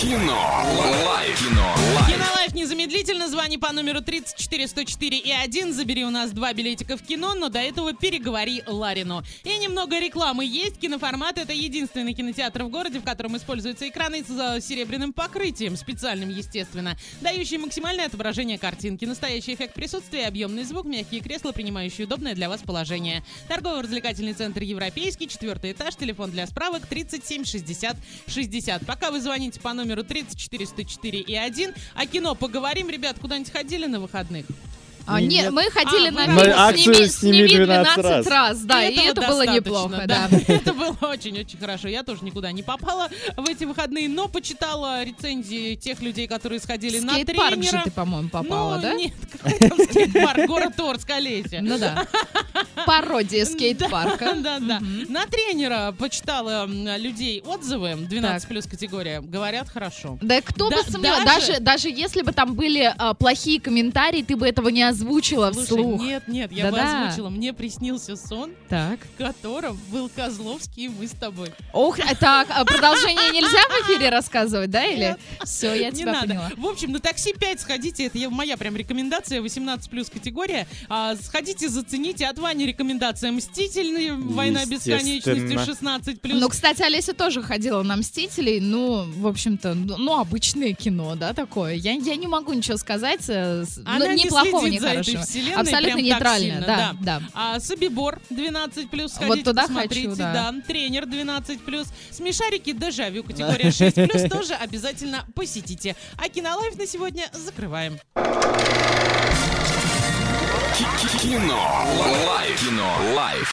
Кино. Лайф. Кино. Лайф. Кинолайф незамедлительно. Звони по номеру 34 104 и 1. Забери у нас два билетика в кино, но до этого переговори Ларину. И немного рекламы есть. Киноформат — это единственный кинотеатр в городе, в котором используются экраны с э, серебряным покрытием, специальным, естественно, дающий максимальное отображение картинки, настоящий эффект присутствия, объемный звук, мягкие кресла, принимающие удобное для вас положение. Торгово-развлекательный центр «Европейский», четвертый этаж, телефон для справок 37 60 60. Пока вы звоните по номеру 34 104 и 1, о кино поговорим. Ребят, куда-нибудь ходили на выходных? А, Не- нет, нет. мы ходили А, на фильм акцию «Сними, «Сними 12 раз». раз». Да, и Этого это было неплохо, да. Это было очень-очень хорошо. Я тоже никуда не попала в эти выходные, но почитала рецензии тех людей, которые сходили на Скейт-парк же тренера. ты, по-моему, попала, ну, да? нет, какой там скейт-парк, город Орск, Олеся. Ну да. Пародия скейт-парка. Да, да. На тренера почитала людей отзывы, 12 плюс категория, говорят хорошо. Да кто бы сомневался, даже- если бы там были а, плохие комментарии, ты бы этого не озвучила Слушай, вслух. нет, нет, я бы Да-да. озвучила. Мне приснился сон, Так. в котором был Козловский и мы с тобой. Ох, а так, а продолжение нельзя в эфире рассказывать, да, или? Все, я Не тебя надо. поняла. В общем, на такси 5 сходите, это я- моя прям рекомендация, 18 плюс категория. А, сходите, зацените. От Вани рекомендация «Мстительные», «Война бесконечности», Естественно. 16 плюс. Ну, кстати, Олеся тоже ходила на «Мстителей», ну, в общем-то, ну, ну, обычное кино, да, такое. Я, я не могу ничего сказать, э, Она ну, не ни за этой хорошего. вселенной Абсолютно нейтрально, да, да. А Собибор 12 плюс, Вот сходите, туда посмотрите, хочу, да. Тренер 12 плюс, смешарики Дежавю категория 6 плюс тоже обязательно посетите. А Кинолайф на сегодня закрываем. Кино. Лайф. Кино. Лайф.